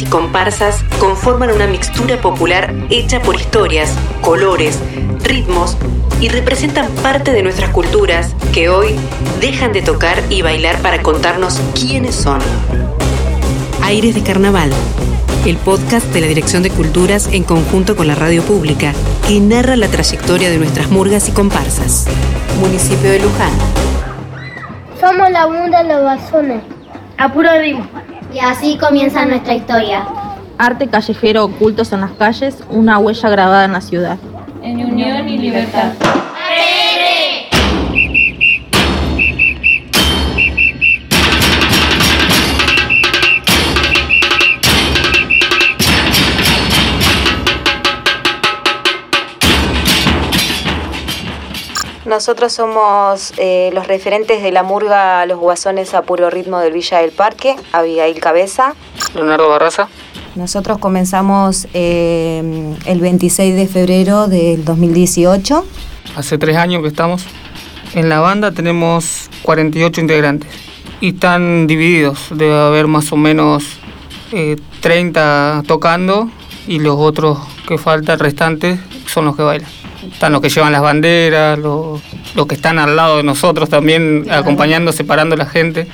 y comparsas conforman una mixtura popular hecha por historias, colores, ritmos y representan parte de nuestras culturas que hoy dejan de tocar y bailar para contarnos quiénes son. Aires de Carnaval, el podcast de la Dirección de Culturas en conjunto con la radio pública, que narra la trayectoria de nuestras murgas y comparsas. Municipio de Luján. Somos la bunda de los bazones. A puro ritmo. Y así comienza nuestra historia. Arte callejero ocultos en las calles, una huella grabada en la ciudad. En unión y libertad. Nosotros somos eh, los referentes de la murga Los Guasones a Puro Ritmo del Villa del Parque, Abigail Cabeza. Leonardo Barraza. Nosotros comenzamos eh, el 26 de febrero del 2018. Hace tres años que estamos. En la banda tenemos 48 integrantes y están divididos. Debe haber más o menos 30 eh, tocando y los otros que faltan, restantes, son los que bailan están los que llevan las banderas, los, que están al lado de nosotros también, acompañando, separando a la gente.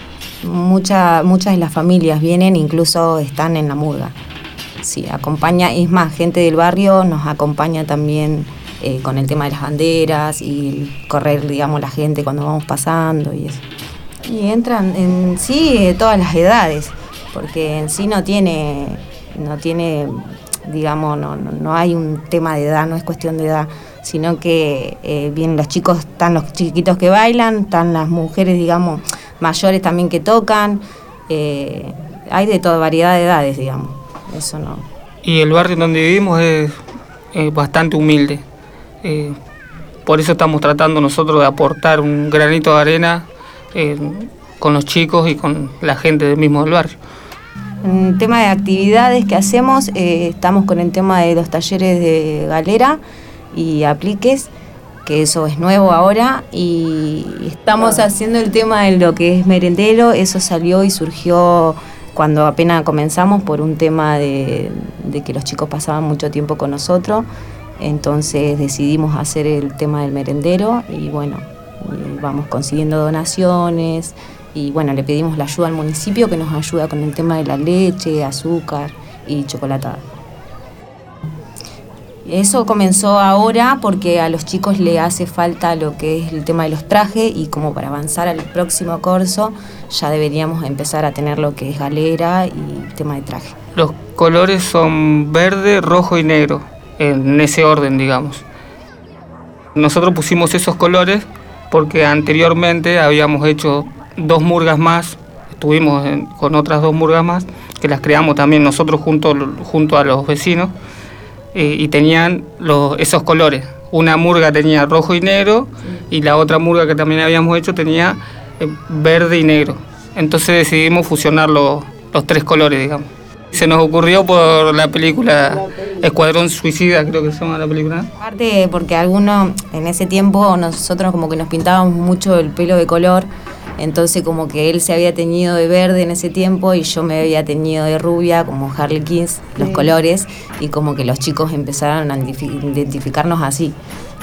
Mucha, muchas de las familias vienen, incluso están en la murga. Sí, acompaña, es más, gente del barrio nos acompaña también eh, con el tema de las banderas y correr, digamos, la gente cuando vamos pasando y eso. Y entran en sí todas las edades, porque en sí no tiene, no tiene, digamos, no, no hay un tema de edad, no es cuestión de edad sino que eh, vienen los chicos, están los chiquitos que bailan, están las mujeres, digamos, mayores también que tocan, eh, hay de toda variedad de edades, digamos, eso no. Y el barrio donde vivimos es, bastante humilde, eh, por eso estamos tratando nosotros de aportar un granito de arena con los chicos y con la gente del mismo del barrio. En tema de actividades que hacemos, estamos con el tema de los talleres de galera, y apliques, que eso es nuevo ahora, y estamos haciendo el tema de lo que es merendero, eso salió y surgió cuando apenas comenzamos por un tema de, que los chicos pasaban mucho tiempo con nosotros, entonces decidimos hacer el tema del merendero y bueno, vamos consiguiendo donaciones. Y bueno, le pedimos la ayuda al municipio que nos ayuda con el tema de la leche, azúcar y chocolatada. Eso comenzó ahora porque a los chicos le hace falta lo que es el tema de los trajes y como para avanzar al próximo curso ya deberíamos empezar a tener lo que es galera y tema de traje. Los colores son verde, rojo y negro, en ese orden digamos. Nosotros pusimos esos colores porque anteriormente habíamos hecho dos murgas más, estuvimos con otras dos murgas más, que las creamos también nosotros junto, junto a los vecinos eh, y tenían esos colores. Una murga tenía rojo y negro y la otra murga que también habíamos hecho tenía eh, verde y negro. Entonces decidimos fusionar los, los tres colores, digamos. Se nos ocurrió por la película Escuadrón Suicida, creo que se llama la película. Aparte, porque algunos, en ese tiempo, nosotros como que nos pintábamos mucho el pelo de color entonces como que él se había teñido de verde en ese tiempo y yo me había teñido de rubia, como Harley Kings, los colores, y como que los chicos empezaron a identificarnos así.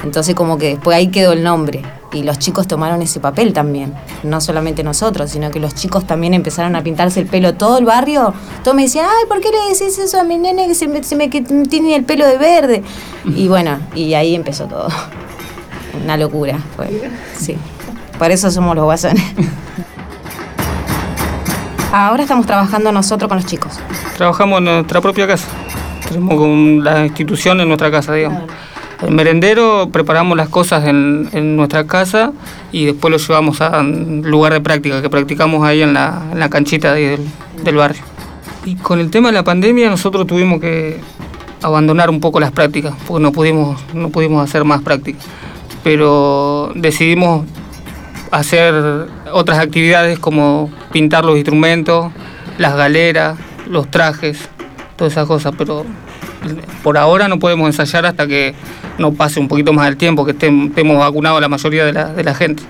Entonces como que después ahí quedó el nombre y los chicos tomaron ese papel también, no solamente nosotros, sino que los chicos también empezaron a pintarse el pelo, todo el barrio, todos me decían, ay, ¿por qué le decís eso a mi nene que se me, se me tiene el pelo de verde? Y bueno, y ahí empezó todo, una locura, fue, sí. Por eso somos los guasones. Ahora estamos trabajando nosotros con los chicos. Trabajamos en nuestra propia casa. Tenemos con la institución en nuestra casa, digamos. El merendero preparamos las cosas en, nuestra casa y después lo llevamos a un lugar de práctica, que practicamos ahí en la, canchita del, del, barrio. Y con el tema de la pandemia nosotros tuvimos que abandonar un poco las prácticas, porque no pudimos, no pudimos hacer más prácticas. Pero decidimos hacer otras actividades como pintar los instrumentos, las galeras, los trajes, todas esas cosas, pero por ahora no podemos ensayar hasta que no pase un poquito más el tiempo, que estemos vacunados la mayoría de la, de la gente.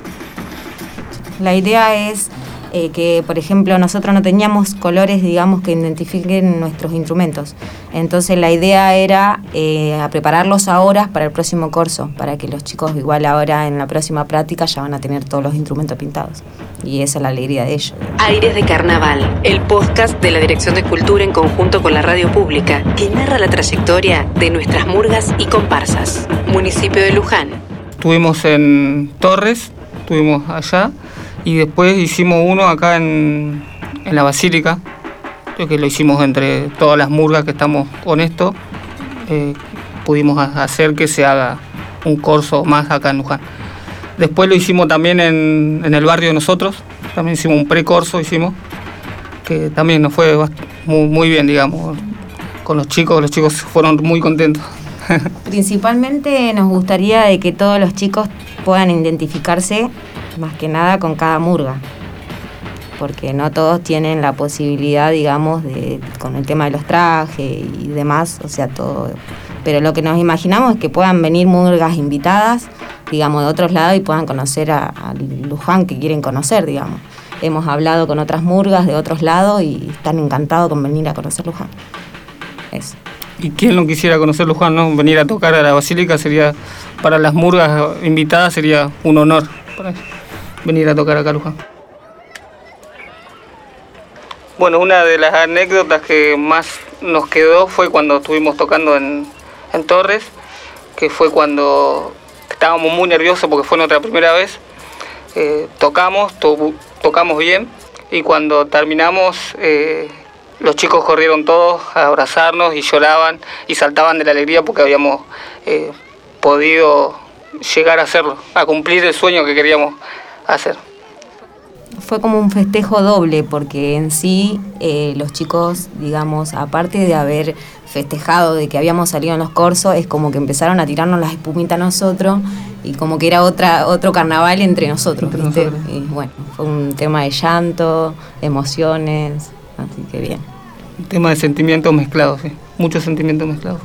La idea es eh, que por ejemplo nosotros no teníamos colores, digamos, que identifiquen nuestros instrumentos. Entonces la idea era eh, prepararlos ahora para el próximo curso, para que los chicos igual ahora en la próxima práctica ya van a tener todos los instrumentos pintados. Y esa es la alegría de ellos. Aires de Carnaval, el podcast de la Dirección de Cultura en conjunto con la radio pública, que narra la trayectoria de nuestras murgas y comparsas. Municipio de Luján. Estuvimos en Torres, estuvimos allá y después hicimos uno acá en, en la Basílica, que lo hicimos entre todas las murgas que estamos con esto, eh, pudimos ha- hacer que se haga un corso más acá en Luján. Después lo hicimos también en, en el barrio de nosotros, también hicimos un precorso, hicimos, que también nos fue muy, muy bien, digamos, con los chicos, los chicos fueron muy contentos. Principalmente nos gustaría de que todos los chicos puedan identificarse más que nada con cada murga, porque no todos tienen la posibilidad, digamos, de con el tema de los trajes y demás, o sea, todo. Pero lo que nos imaginamos es que puedan venir murgas invitadas, digamos, de otros lados y puedan conocer a, Luján que quieren conocer, digamos. Hemos hablado con otras murgas de otros lados y están encantados con venir a conocer Luján. Eso. Y quien no quisiera conocer Luján, ¿no? Venir a tocar a la Basílica sería, para las murgas invitadas, sería un honor para ellos, venir a tocar acá a Luján. Bueno, una de las anécdotas que más nos quedó fue cuando estuvimos tocando en, en Torres, que fue cuando estábamos muy nerviosos porque fue nuestra primera vez. Eh, tocamos, to- tocamos bien y cuando terminamos eh, los chicos corrieron todos a abrazarnos y lloraban y saltaban de la alegría porque habíamos eh, podido llegar a hacerlo, a cumplir el sueño que queríamos hacer. Fue como un festejo doble, porque en sí eh, los chicos, digamos, aparte de haber festejado de que habíamos salido en los corsos, es como que empezaron a tirarnos las espumitas a nosotros y como que era otra otro carnaval entre nosotros, Entre ¿viste? nosotros. Y bueno, fue un tema de llanto, emociones, así que bien. Un tema de sentimientos mezclados, sí. muchos sentimientos mezclados.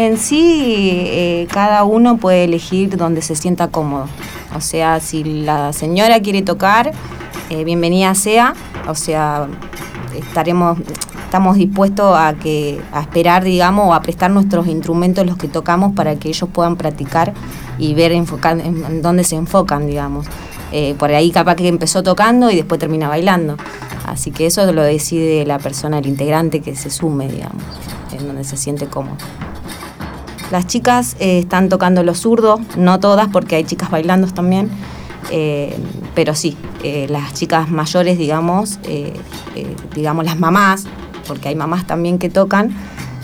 En sí, eh, cada uno puede elegir donde se sienta cómodo. O sea, si la señora quiere tocar, eh, bienvenida sea. O sea, estaremos, estamos dispuestos a que, a esperar, digamos, o a prestar nuestros instrumentos los que tocamos para que ellos puedan practicar y ver en dónde se enfocan, digamos. Eh, por ahí capaz que empezó tocando y después termina bailando. Así que eso lo decide la persona, el integrante que se sume, digamos, en donde se siente cómodo. Las chicas eh, están tocando los zurdos, no todas porque hay chicas bailando también, eh, pero sí, eh, las chicas mayores, digamos, digamos las mamás, porque hay mamás también que tocan,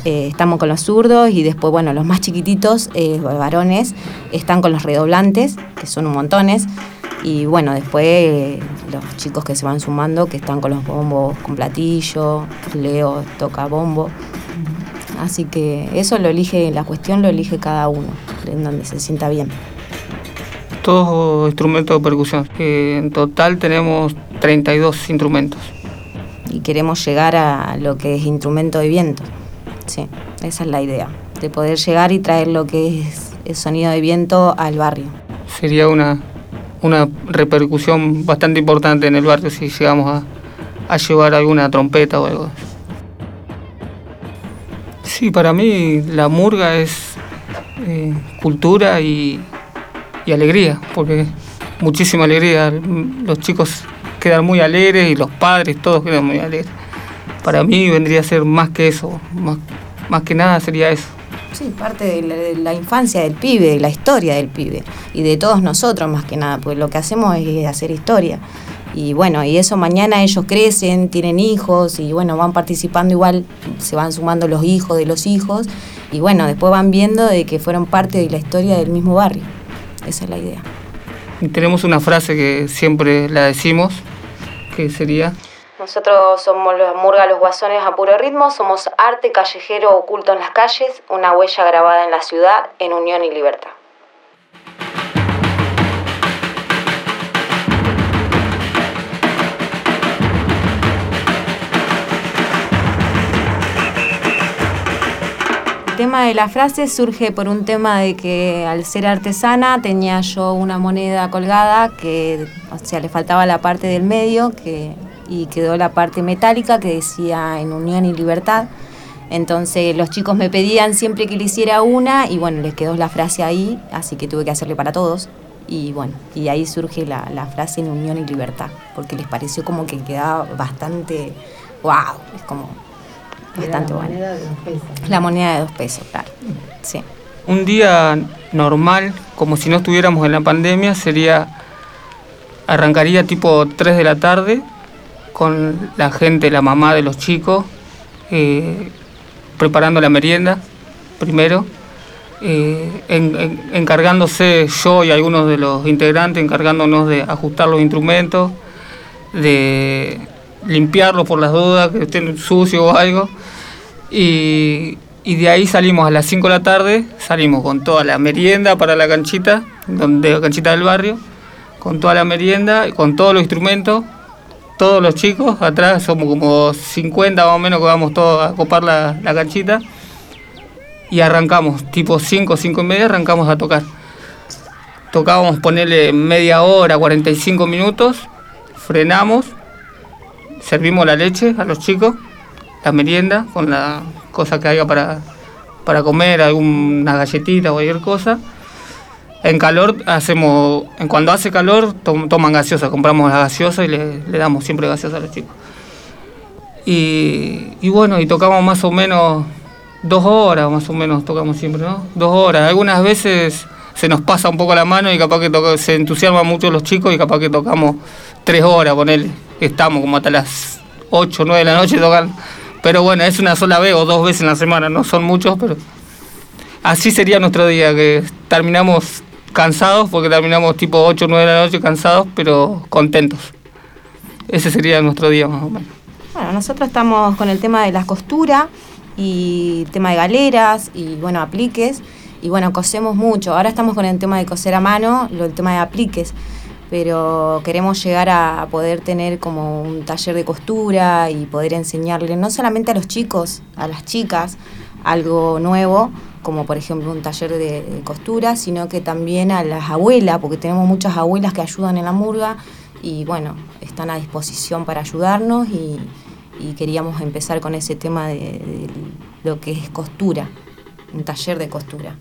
estamos con los zurdos y después, bueno, los más chiquititos, varones, están con los redoblantes, que son un montones, y bueno, después los chicos que se van sumando, que están con los bombos con platillo, Leo toca bombo. Así que eso lo elige, la cuestión lo elige cada uno, en donde se sienta bien. Todos instrumentos de percusión. En total tenemos 32 instrumentos. Y queremos llegar a lo que es instrumento de viento. Sí, esa es la idea, de poder llegar y traer lo que es el sonido de viento al barrio. Sería una, una repercusión bastante importante en el barrio si llegamos a, a llevar alguna trompeta o algo. Sí, para mí la murga es eh, cultura y, alegría, porque muchísima alegría. Los chicos quedan muy alegres y los padres todos quedan muy alegres. Para mí vendría a ser más que eso, más que nada sería eso. Sí, parte de la, infancia del pibe, de la historia del pibe y de todos nosotros más que nada, pues lo que hacemos es hacer historia. Y bueno, y eso mañana ellos crecen, tienen hijos y bueno, van participando igual, se van sumando los hijos de los hijos y bueno, después van viendo de que fueron parte de la historia del mismo barrio. Esa es la idea. Y tenemos una frase que siempre la decimos, que sería, Nosotros somos los Murga Los Guasones a puro ritmo, somos arte callejero oculto en las calles, una huella grabada en la ciudad en unión y libertad. tema de la frase surge por un tema de que al ser artesana tenía yo una moneda colgada que, o sea, le faltaba la parte del medio que, y quedó la parte metálica que decía en unión y libertad. Entonces los chicos me pedían siempre que le hiciera una y bueno, les quedó la frase ahí, así que tuve que hacerle para todos. Y bueno, y ahí surge la, la frase en unión y libertad, porque les pareció como que quedaba bastante, wow, es como bastante la bueno. moneda de dos pesos. La moneda de dos pesos, claro. Sí. Un día normal, como si no estuviéramos en la pandemia, sería. Arrancaría tipo 3 de la tarde con la gente, la mamá de los chicos, eh, preparando la merienda primero, eh, en- en- encargándose yo y algunos de los integrantes, encargándonos de ajustar los instrumentos, de limpiarlos por las dudas, que estén sucios o algo. Y, y de ahí salimos a las 5 de la tarde, salimos con toda la merienda para la canchita, donde la canchita del barrio, con toda la merienda, con todos los instrumentos, todos los chicos, atrás somos como 50 más o menos que vamos todos a copar la, la canchita. Y arrancamos, tipo 5, 5 y media, arrancamos a tocar. Tocábamos ponerle media hora, 45 minutos, frenamos, servimos la leche a los chicos, la merienda, con la cosa que haya para, para comer, alguna galletita o cualquier cosa. En calor hacemos, cuando hace calor tom- toman gaseosa, compramos la gaseosa y le, damos siempre gaseosa a los chicos. Y, bueno, y tocamos más o menos dos horas, más o menos tocamos siempre, ¿no? Dos horas. Algunas veces se nos pasa un poco la mano y capaz que se entusiasman mucho los chicos y capaz que tocamos tres horas, ponerle. Estamos como hasta las 8, 9 de la noche tocando. Pero bueno, es una sola vez o dos veces en la semana, no son muchos, pero así sería nuestro día, que terminamos cansados, porque terminamos tipo 8 9 de la noche cansados, pero contentos. Ese sería nuestro día más o menos. Bueno, nosotros estamos con el tema de las costuras y tema de galeras y bueno, apliques. Y bueno, cosemos mucho. Ahora estamos con el tema de coser a mano, lo, el tema de apliques. Pero queremos llegar a poder tener como un taller de costura y poder enseñarle no solamente a los chicos, a las chicas, algo nuevo, como por ejemplo un taller de, costura, sino que también a las abuelas, porque tenemos muchas abuelas que ayudan en la murga y bueno, están a disposición para ayudarnos y, queríamos empezar con ese tema de, lo que es costura, un taller de costura.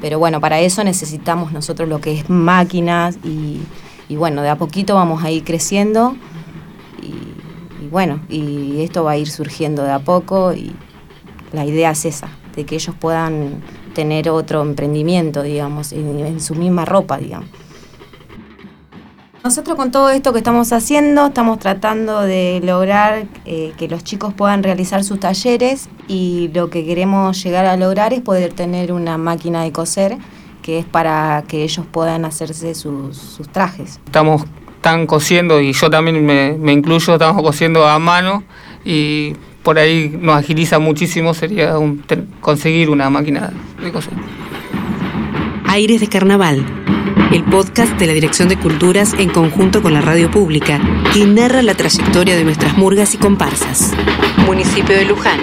Pero bueno, para eso necesitamos nosotros lo que es máquinas y, y bueno, de a poquito vamos a ir creciendo y, y bueno, y esto va a ir surgiendo de a poco y la idea es esa, de que ellos puedan tener otro emprendimiento, digamos, en, su misma ropa, digamos. Nosotros con todo esto que estamos haciendo, estamos tratando de lograr eh, que los chicos puedan realizar sus talleres y lo que queremos llegar a lograr es poder tener una máquina de coser que es para que ellos puedan hacerse sus, sus trajes. Estamos tan cosiendo y yo también me, me incluyo, estamos cosiendo a mano y por ahí nos agiliza muchísimo sería conseguir una máquina de cosecha. Aires de Carnaval, el podcast de la Dirección de Culturas en conjunto con la radio pública, que narra la trayectoria de nuestras murgas y comparsas. Municipio de Luján.